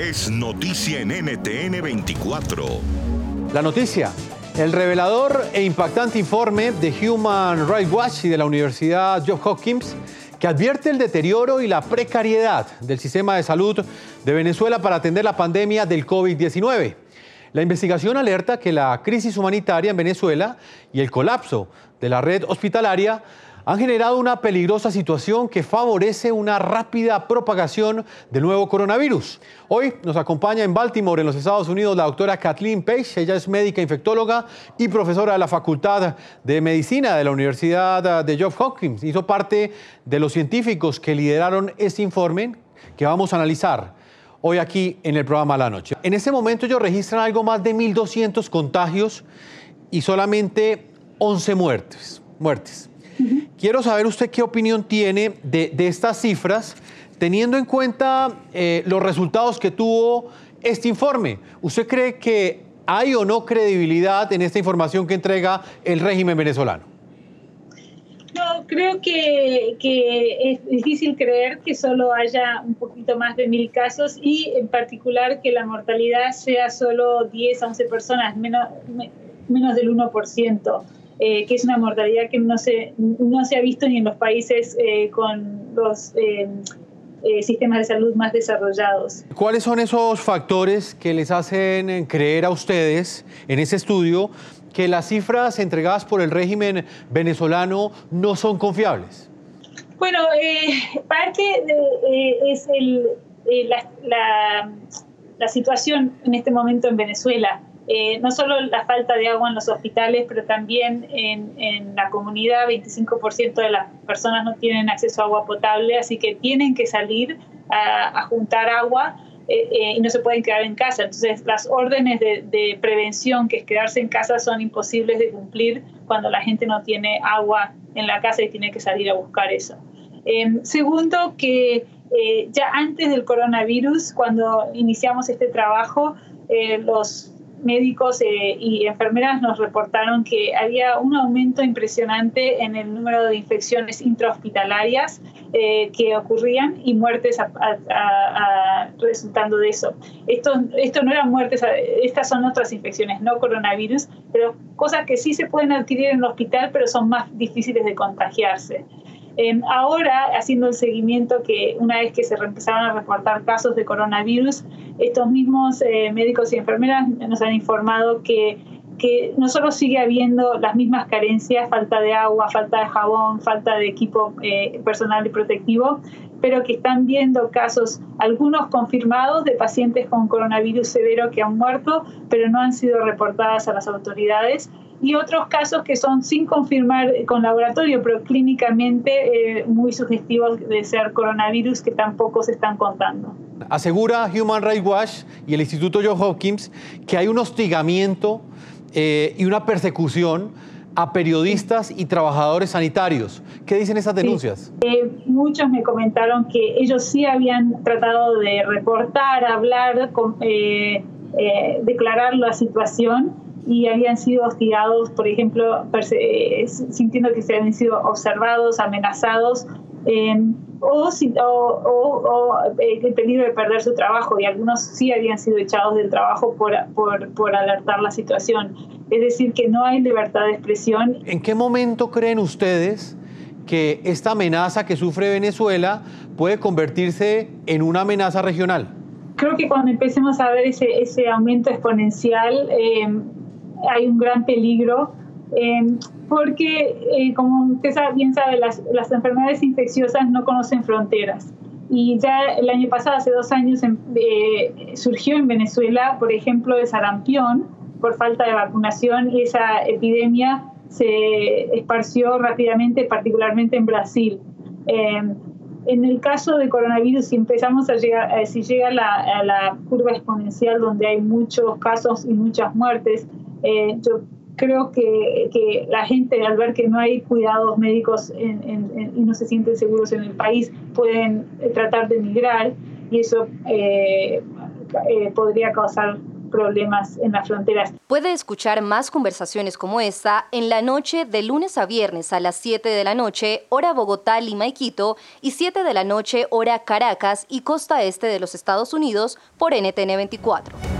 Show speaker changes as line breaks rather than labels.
es noticia en NTN 24.
La noticia. El revelador e impactante informe de Human Rights Watch y de la Universidad Johns Hopkins que advierte el deterioro y la precariedad del sistema de salud de Venezuela para atender la pandemia del COVID-19. La investigación alerta que la crisis humanitaria en Venezuela y el colapso de la red hospitalaria han generado una peligrosa situación que favorece una rápida propagación del nuevo coronavirus. Hoy nos acompaña en Baltimore, en los Estados Unidos, la doctora Kathleen Page. Ella es médica infectóloga y profesora de la Facultad de Medicina de la Universidad de Johns Hopkins. Hizo parte de los científicos que lideraron este informe que vamos a analizar hoy aquí en el programa La Noche. En este momento ellos registran algo más de 1.200 contagios y solamente 11 muertes. muertes. Quiero saber usted qué opinión tiene de, estas cifras, teniendo en cuenta eh, los resultados que tuvo este informe. ¿Usted cree que hay o no credibilidad en esta información que entrega el régimen venezolano?
No, creo que, es difícil creer que solo haya un poquito más de mil casos y en particular que la mortalidad sea solo 10 a 11 personas, menos, menos del 1%. Eh, que es una mortalidad que no se, no se ha visto ni en los países eh, con los eh, sistemas de salud más desarrollados.
¿Cuáles son esos factores que les hacen creer a ustedes en ese estudio que las cifras entregadas por el régimen venezolano no son confiables?
Bueno, parte es el, la, la, la situación en este momento en Venezuela. Eh, no solo la falta de agua en los hospitales, pero también en, la comunidad 25% de las personas no tienen acceso a agua potable, así que tienen que salir a, juntar agua eh, eh, y no se pueden quedar en casa. Entonces las órdenes de, prevención, que es quedarse en casa, son imposibles de cumplir cuando la gente no tiene agua en la casa y tiene que salir a buscar eso. segundo, que ya antes del coronavirus, cuando iniciamos este trabajo, los médicos eh, y enfermeras nos reportaron que había un aumento impresionante en el número de infecciones intrahospitalarias eh, que ocurrían y muertes resultando de eso. Esto, esto no eran muertes, estas son otras infecciones, no coronavirus, pero cosas que sí se pueden adquirir en el hospital, pero son más difíciles de contagiarse. Ahora, haciendo el seguimiento que una vez que se empezaron a reportar casos de coronavirus, estos mismos eh, médicos y enfermeras nos han informado que, que no solo sigue habiendo las mismas carencias, falta de agua, falta de jabón, falta de equipo eh, personal y protectivo, pero que están viendo casos, algunos confirmados, de pacientes con coronavirus severo que han muerto, pero no han sido reportadas a las autoridades y otros casos que son sin confirmar con laboratorio, pero clínicamente eh, muy sugestivos de ser coronavirus que tampoco se están contando.
Asegura Human Rights Watch y el Instituto Johns Hopkins que hay un hostigamiento eh, y una persecución a periodistas y trabajadores sanitarios. ¿Qué dicen esas denuncias?
Eh, muchos me comentaron que ellos sí habían tratado de reportar, hablar, declarar la situación y habían sido hostigados, por ejemplo, eh, sintiendo que se habían sido observados, amenazados, em, o, o, eh, el peligro de perder su trabajo, y algunos sí habían sido echados del trabajo por, por, por alertar la situación. Es decir, que no hay libertad de expresión.
¿En qué momento creen ustedes que esta amenaza que sufre Venezuela puede convertirse en una amenaza regional?
Creo que cuando empecemos a ver ese, ese aumento exponencial, eh, hay un gran peligro eh, porque, eh, como usted bien sabe, las, las, enfermedades infecciosas no conocen fronteras. Y ya el año pasado, hace dos años, em, eh, surgió en Venezuela, por ejemplo, el sarampión por falta de vacunación y esa epidemia se esparció rápidamente, particularmente en Brasil. en el caso de coronavirus, si empezamos a llegar, si llega la, a la curva exponencial donde hay muchos casos y muchas muertes, eh, yo creo que, que, la gente al ver que no hay cuidados médicos y no se sienten seguros en el país pueden eh, tratar de emigrar y eso eh, podría causar problemas en las fronteras.
Puede escuchar más conversaciones como esta en la noche de lunes a viernes a las 7 de la noche, hora Bogotá, Lima y Quito, y 7 de la noche, hora Caracas y costa este de los Estados Unidos por NTN 24.